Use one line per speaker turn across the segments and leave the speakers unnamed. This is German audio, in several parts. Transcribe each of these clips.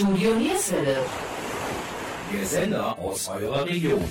Studio Nierswelle.
Der Sender aus eurer Region.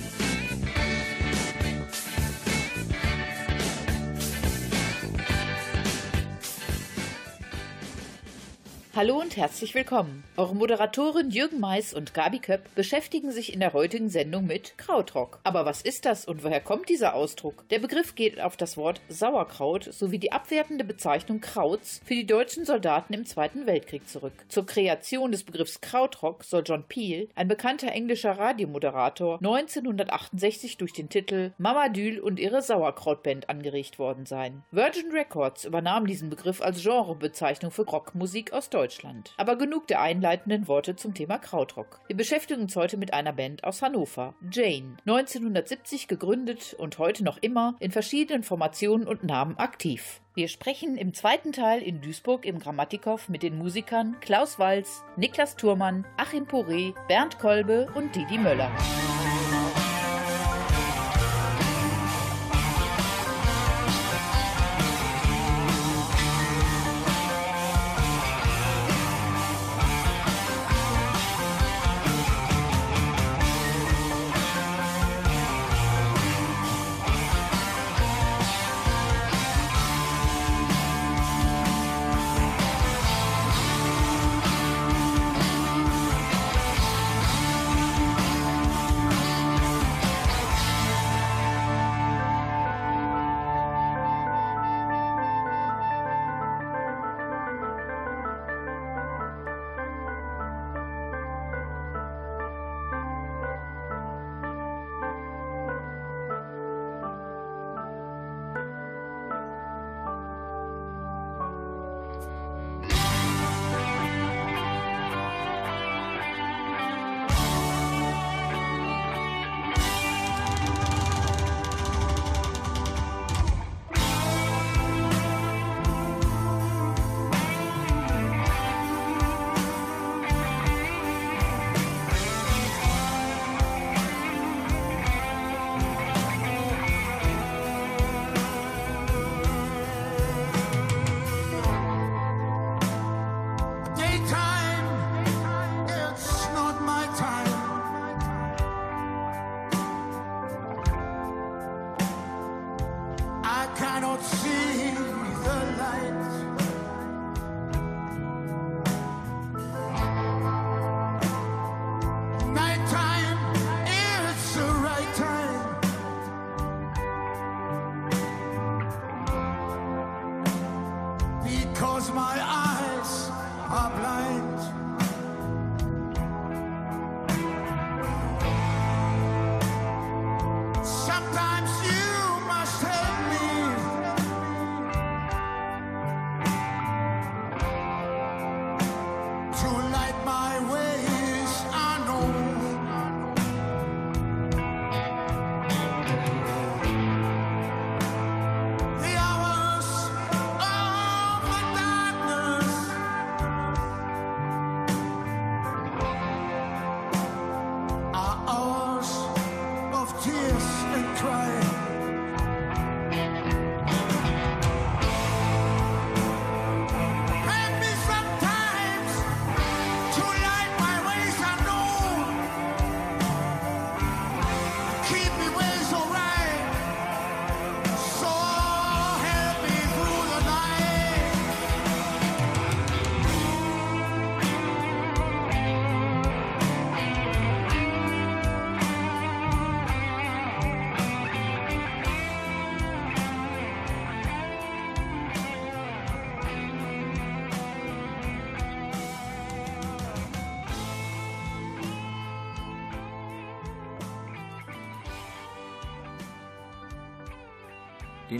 Hallo und herzlich willkommen. Eure Moderatoren Jürgen Mais und Gabi Köpp beschäftigen sich in der heutigen Sendung mit Krautrock. Aber was ist das und woher kommt dieser Ausdruck? Der Begriff geht auf das Wort Sauerkraut sowie die abwertende Bezeichnung Krauts für die deutschen Soldaten im Zweiten Weltkrieg zurück. Zur Kreation des Begriffs Krautrock soll John Peel, ein bekannter englischer Radiomoderator, 1968 durch den Titel Mama Dül und ihre Sauerkrautband angeregt worden sein. Virgin Records übernahm diesen Begriff als Genrebezeichnung für Rockmusik aus Deutschland. Deutschland. Aber genug der einleitenden Worte zum Thema Krautrock. Wir beschäftigen uns heute mit einer Band aus Hannover, Jane, 1970 gegründet und heute noch immer in verschiedenen Formationen und Namen aktiv. Wir sprechen im zweiten Teil in Duisburg im Grammatikow mit den Musikern Klaus Walz, Niklas Thurmann, Achim Poré, Bernd Kolbe und Didi Möller.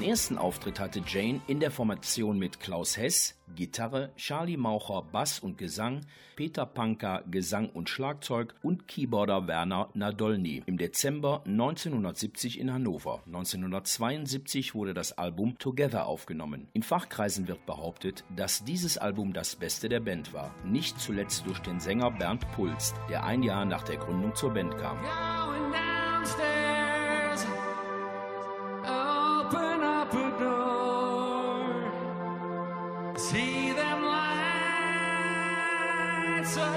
Den ersten Auftritt hatte Jane in der Formation mit Klaus Hess, Gitarre, Charlie Maucher, Bass und Gesang, Peter Panker, Gesang und Schlagzeug und Keyboarder Werner Nadolny im Dezember 1970 in Hannover. 1972 wurde das Album Together aufgenommen. In Fachkreisen wird behauptet, dass dieses Album das beste der Band war, nicht zuletzt durch den Sänger Bernd Pulst, der ein Jahr nach der Gründung zur Band kam.
See them lights of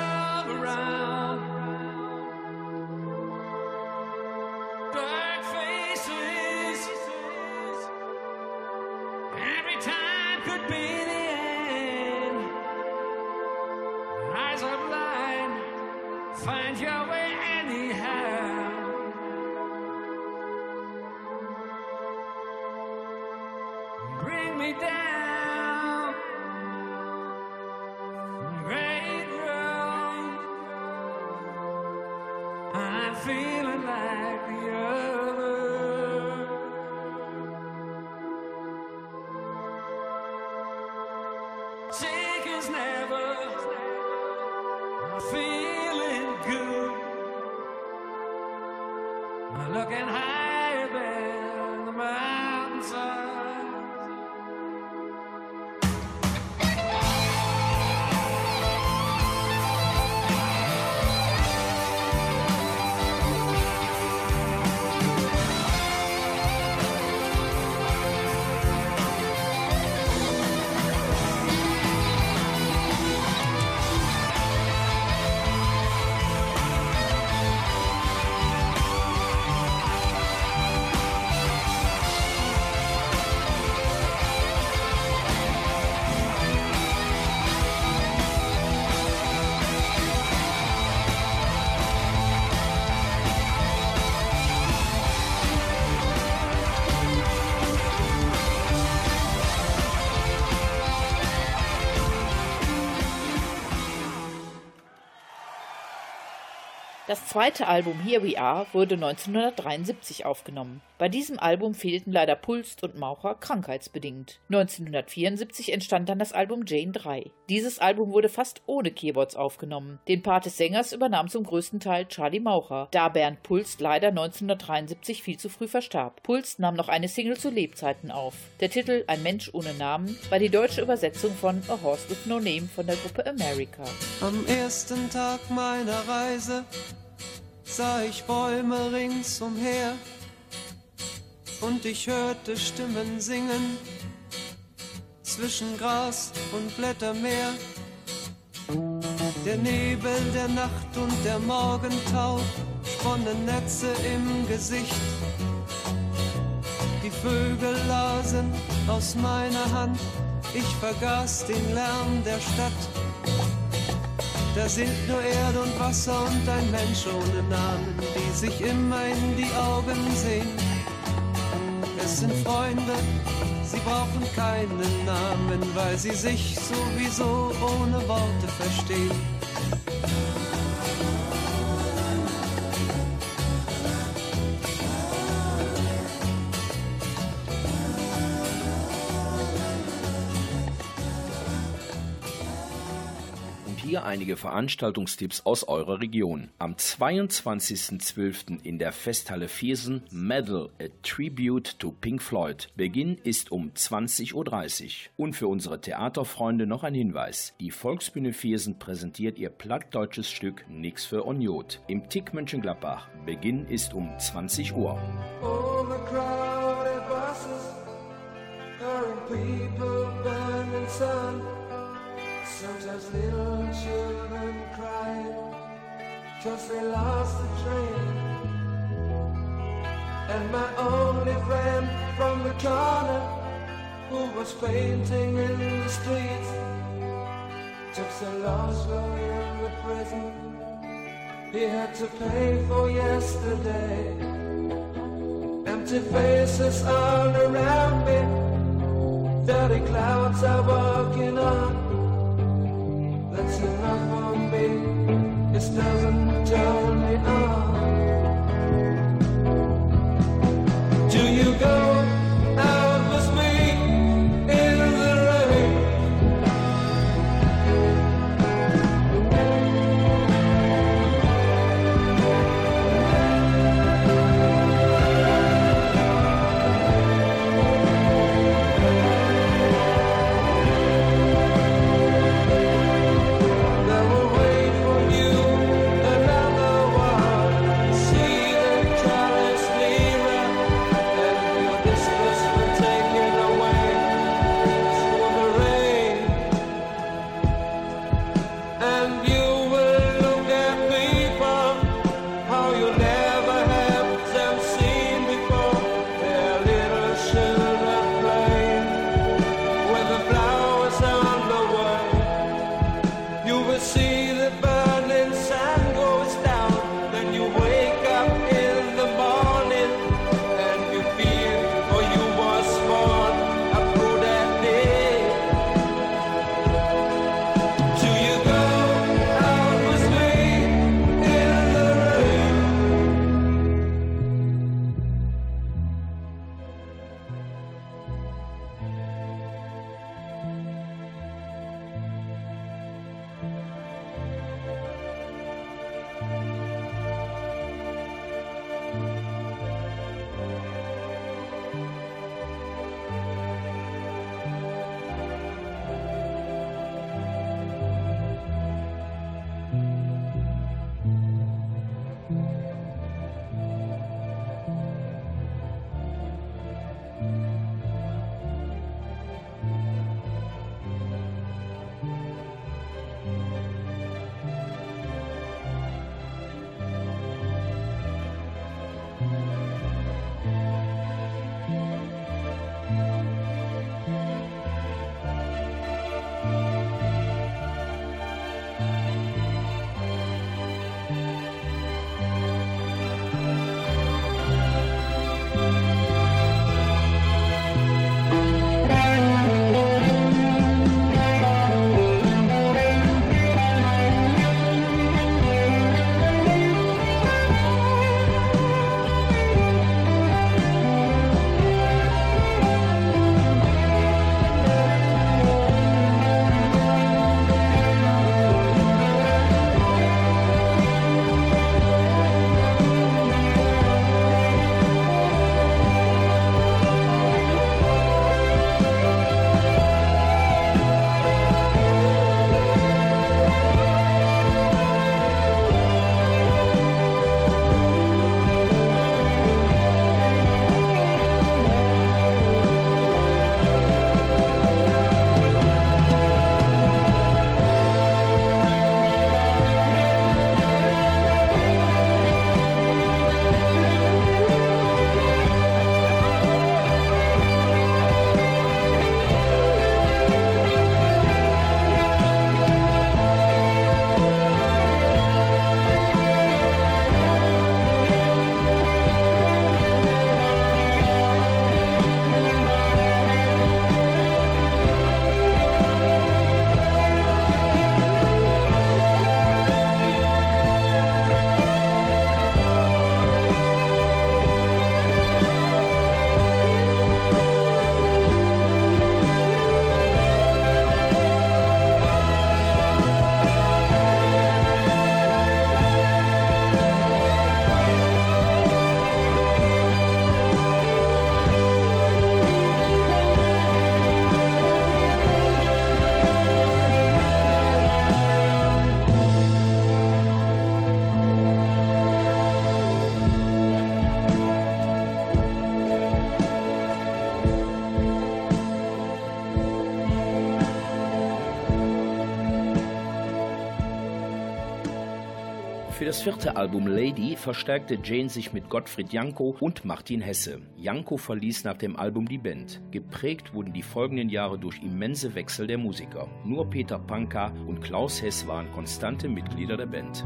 Das zweite Album Here We Are wurde 1973 aufgenommen. Bei diesem Album fehlten leider Pulst und Maucher krankheitsbedingt. 1974 entstand dann das Album Jane 3. Dieses Album wurde fast ohne Keyboards aufgenommen. Den Part des Sängers übernahm zum größten Teil Charlie Maucher, da Bernd Pulst leider 1973 viel zu früh verstarb. Pulst nahm noch eine Single zu Lebzeiten auf. Der Titel Ein Mensch ohne Namen war die deutsche Übersetzung von A Horse with No Name von der Gruppe America.
Am ersten Tag meiner Reise sah ich Bäume ringsumher und ich hörte Stimmen singen zwischen Gras und Blättermeer. Der Nebel der Nacht und der Morgentau sponnen Netze im Gesicht. Die Vögel lasen aus meiner Hand, ich vergaß den Lärm der Stadt. Da sind nur Erde und Wasser und ein Mensch ohne Namen, die sich immer in die Augen sehen. Es sind Freunde, sie brauchen keinen Namen, weil sie sich sowieso ohne Worte verstehen.
Hier einige Veranstaltungstipps aus eurer Region. Am 22.12. in der Festhalle Viersen Medal, a Tribute to Pink Floyd. Beginn ist um 20.30 Uhr. Und für unsere Theaterfreunde noch ein Hinweis. Die Volksbühne Viersen präsentiert ihr plattdeutsches Stück Nix für Unjot im Tick Mönchengladbach. Beginn ist um 20 Uhr. Overcrowded buses, people sun. Sometimes little children cry Cause they lost the train. And my only friend from the corner Who was painting in the streets Took so long in the prison. He had to pay for yesterday. Empty faces all around me Dirty clouds are walking on that's enough for me. It doesn't turn me on.
Vierte Album Lady verstärkte Jane sich mit Gottfried Janko und Martin Hesse. Janko verließ nach dem Album die Band. Geprägt wurden die folgenden Jahre durch immense Wechsel der Musiker. Nur Peter Panka und Klaus Hess waren konstante Mitglieder der Band.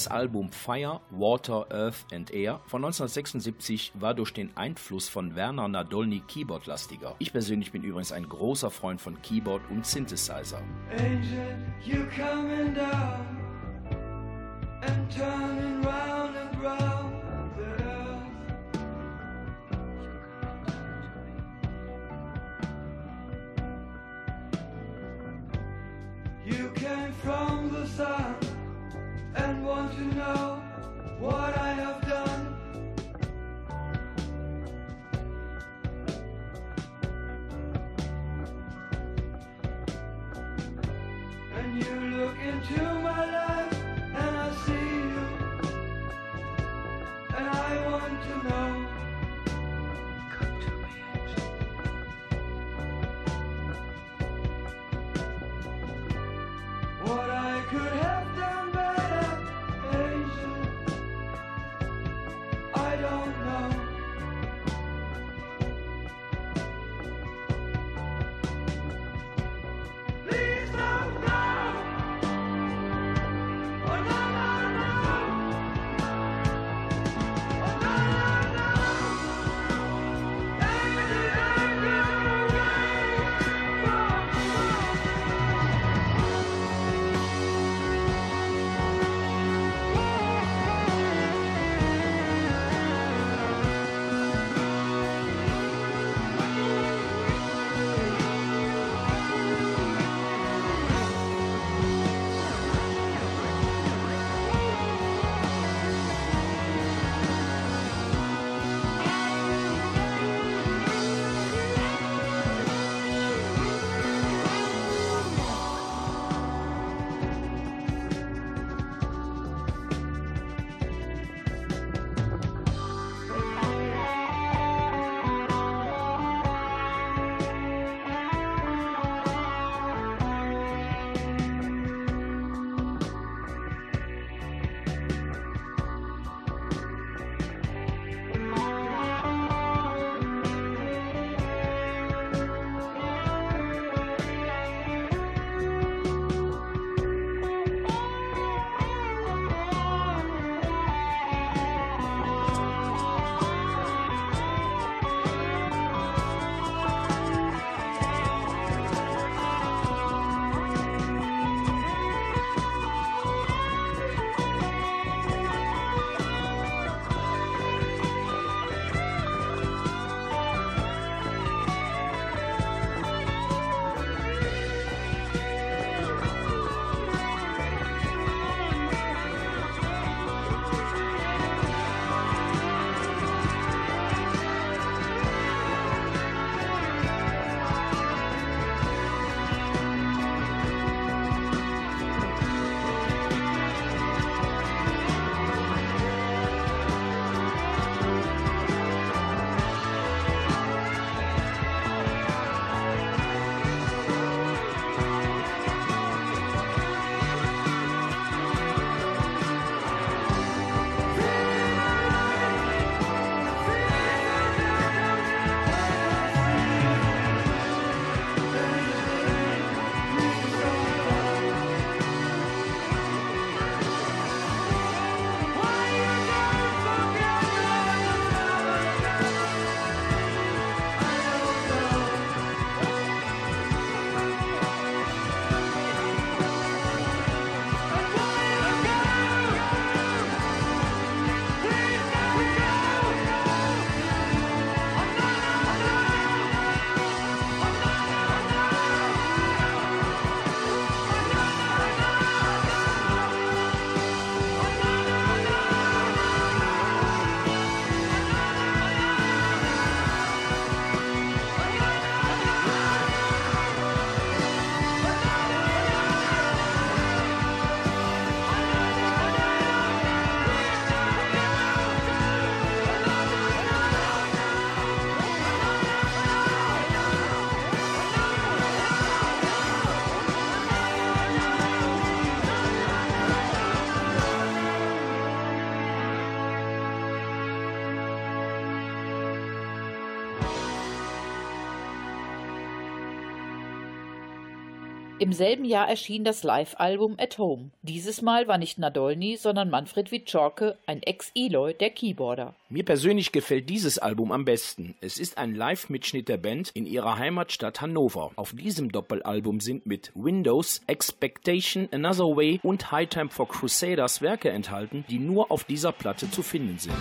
Das Album Fire, Water, Earth and Air von 1976 war durch den Einfluss von Werner Nadolny Keyboard-lastiger. Ich persönlich bin übrigens ein großer Freund von Keyboard und Synthesizer. Angel, you coming down and turning round and round. You came from the sun to know what I
Im selben Jahr erschien das Live-Album At Home. Dieses Mal war nicht Nadolny, sondern Manfred Wiczorke, ein Ex-Eloy, der Keyboarder.
Mir persönlich gefällt dieses Album am besten. Es ist ein Live-Mitschnitt der Band in ihrer Heimatstadt Hannover. Auf diesem Doppelalbum sind mit Windows, Expectation, Another Way und High Time for Crusaders Werke enthalten, die nur auf dieser Platte zu finden sind.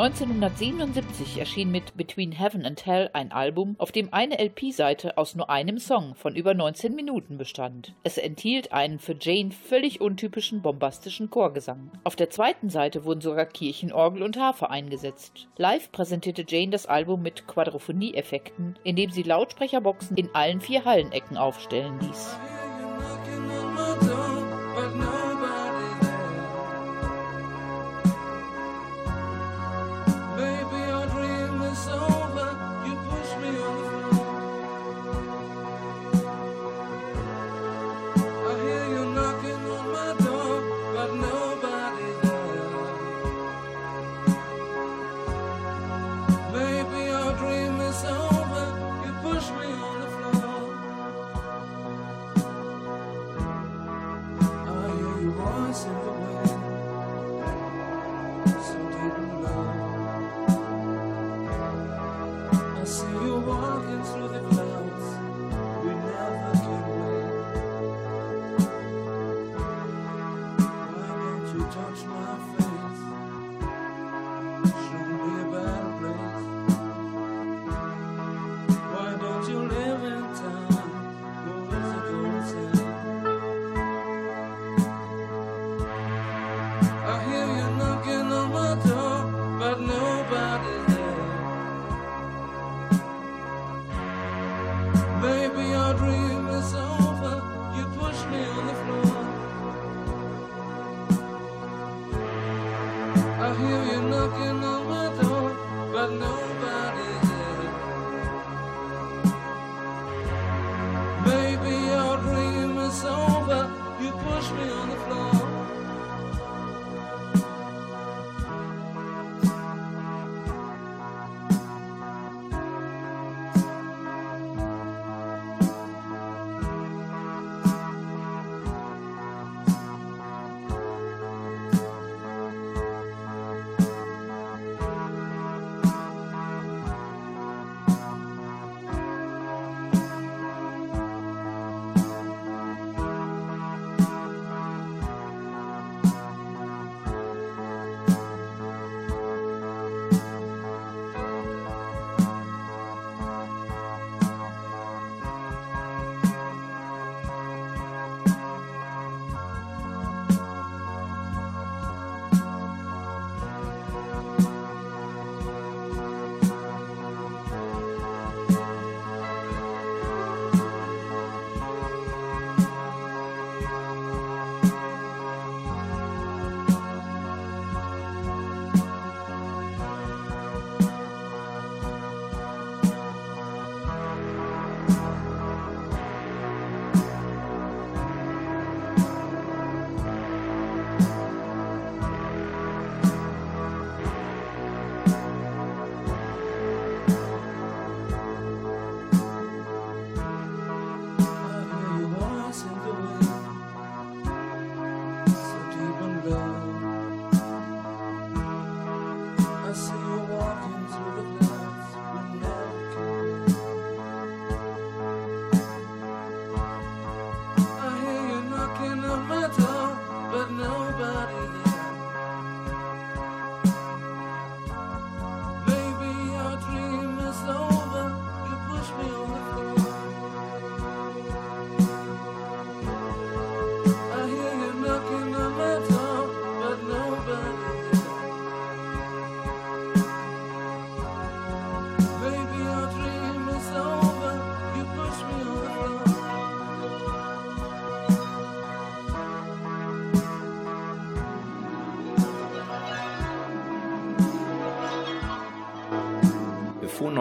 1977 erschien mit Between Heaven and Hell ein Album, auf dem eine LP-Seite aus nur einem Song von über 19 Minuten bestand. Es enthielt einen für Jane völlig untypischen bombastischen Chorgesang. Auf der zweiten Seite wurden sogar Kirchenorgel und Harfe eingesetzt. Live präsentierte Jane das Album mit Quadrophonie-Effekten, indem sie Lautsprecherboxen in allen vier Hallenecken aufstellen ließ.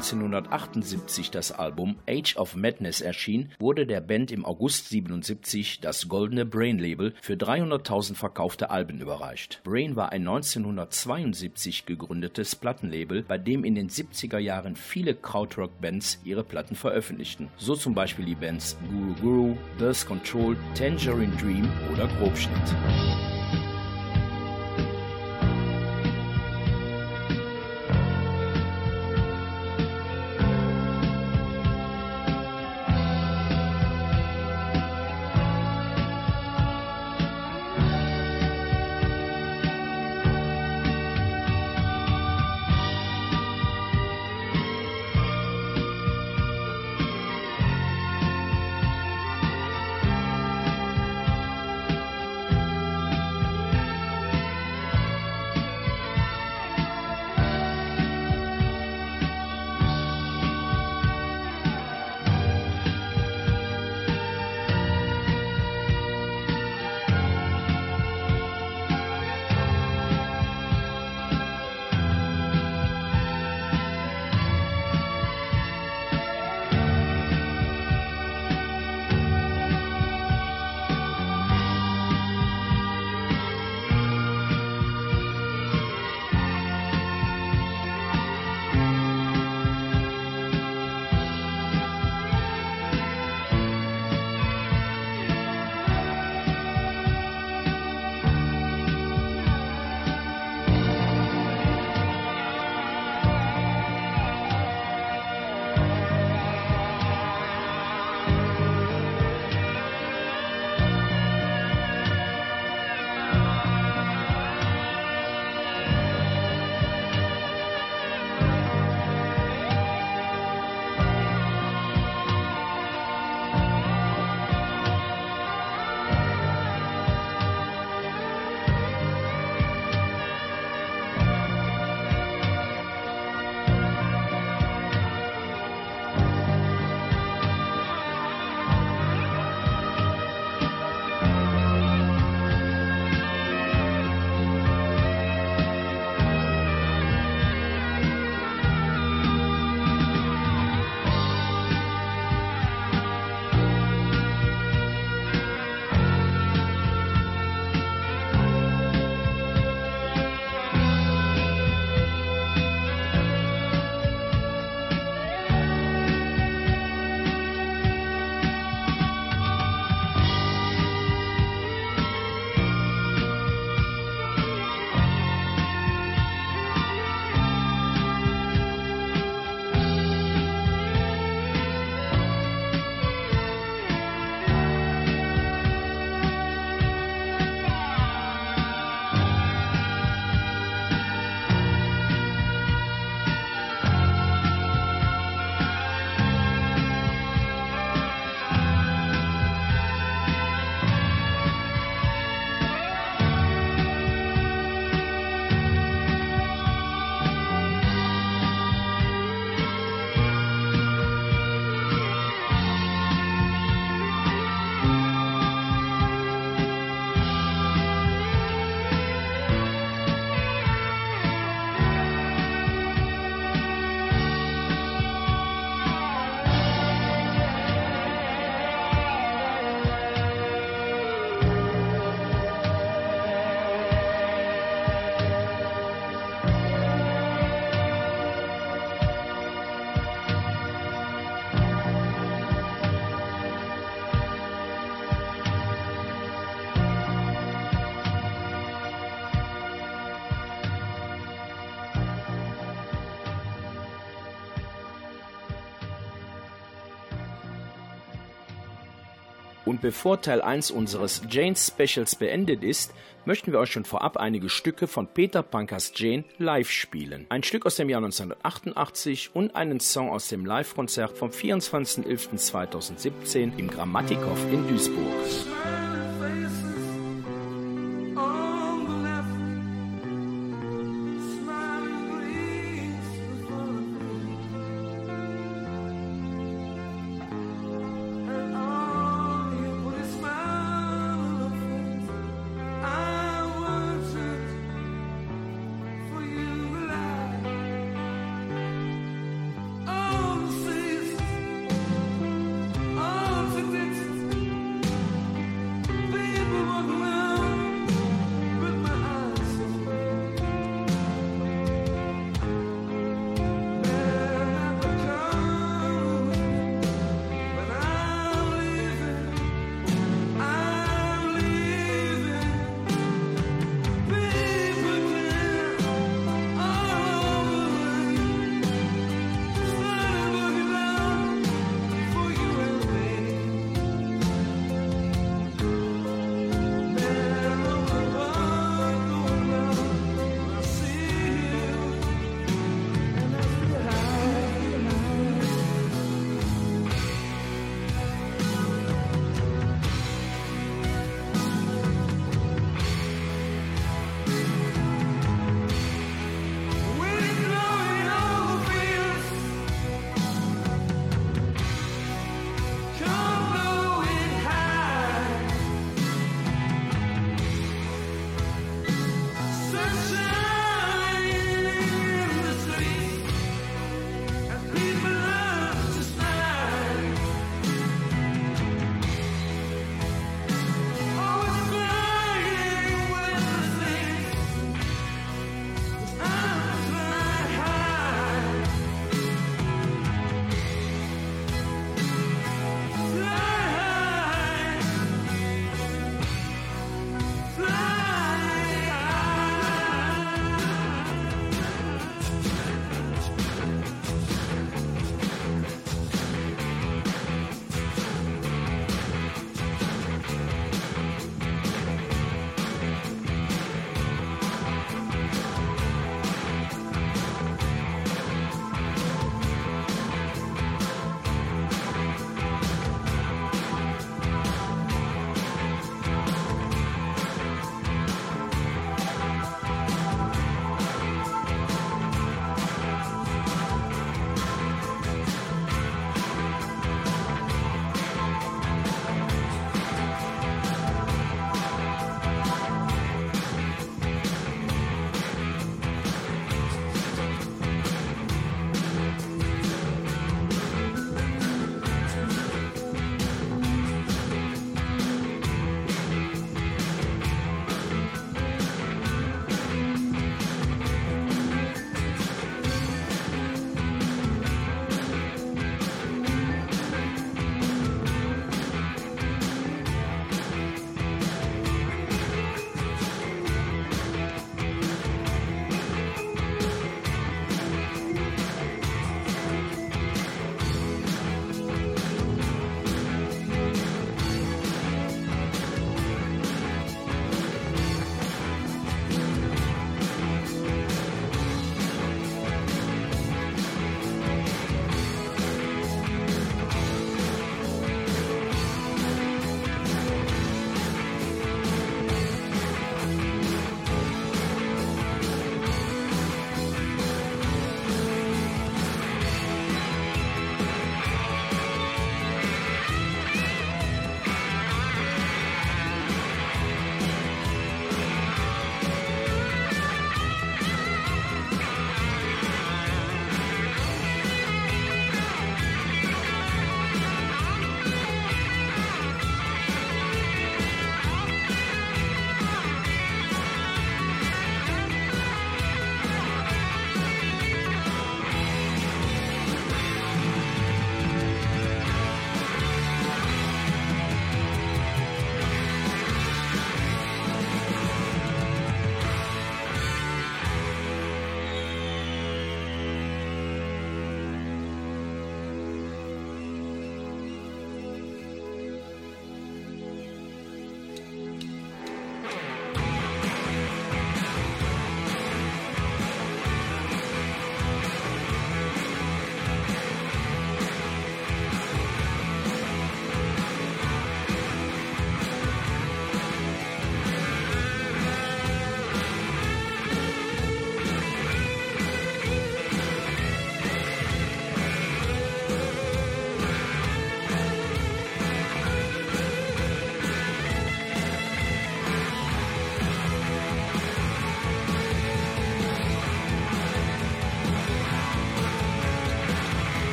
1978 das Album Age of Madness erschien, wurde der Band im August 77 das goldene Brain Label für 300.000 verkaufte Alben überreicht. Brain war ein 1972 gegründetes Plattenlabel, bei dem in den 70er Jahren viele Krautrock-Bands ihre Platten veröffentlichten. So zum Beispiel die Bands Guru Guru, Birth Control, Tangerine Dream oder Grobschnitt. Und bevor Teil 1 unseres Jane Specials beendet ist, möchten wir euch schon vorab einige Stücke von Peter Pankers Jane live spielen. Ein Stück aus dem Jahr 1988 und einen Song aus dem Live-Konzert vom 24.11.2017 im Grammatikhof in Duisburg.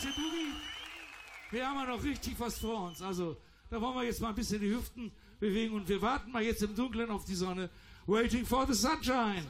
Bisschen Boogie. Wir haben ja noch richtig was vor uns. Also, da wollen wir jetzt mal ein bisschen die Hüften bewegen und wir warten mal jetzt im Dunkeln auf die Sonne. Waiting for the sunshine.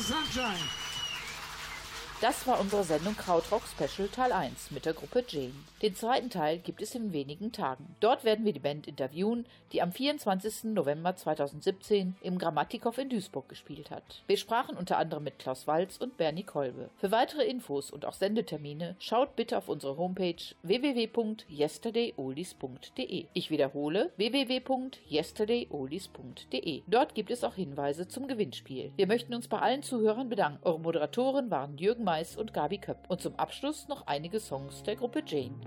Sunshine.
Das war unsere Sendung Krautrock Special Teil 1 mit der Gruppe Jane. Den zweiten Teil gibt es in wenigen Tagen. Dort werden wir die Band interviewen, die am 24. November 2017 im Grammatikow in Duisburg gespielt hat. Wir sprachen unter anderem mit Klaus Walz und Bernie Kolbe. Für weitere Infos und auch Sendetermine schaut bitte auf unsere Homepage www.yesterdayoldies.de. Ich wiederhole www.yesterdayoldies.de. Dort gibt es auch Hinweise zum Gewinnspiel. Wir möchten uns bei allen Zuhörern bedanken. Eure Moderatoren waren Jürgen Mais und Gabi Köpp. Und zum Abschluss noch einige Songs der Gruppe Jane.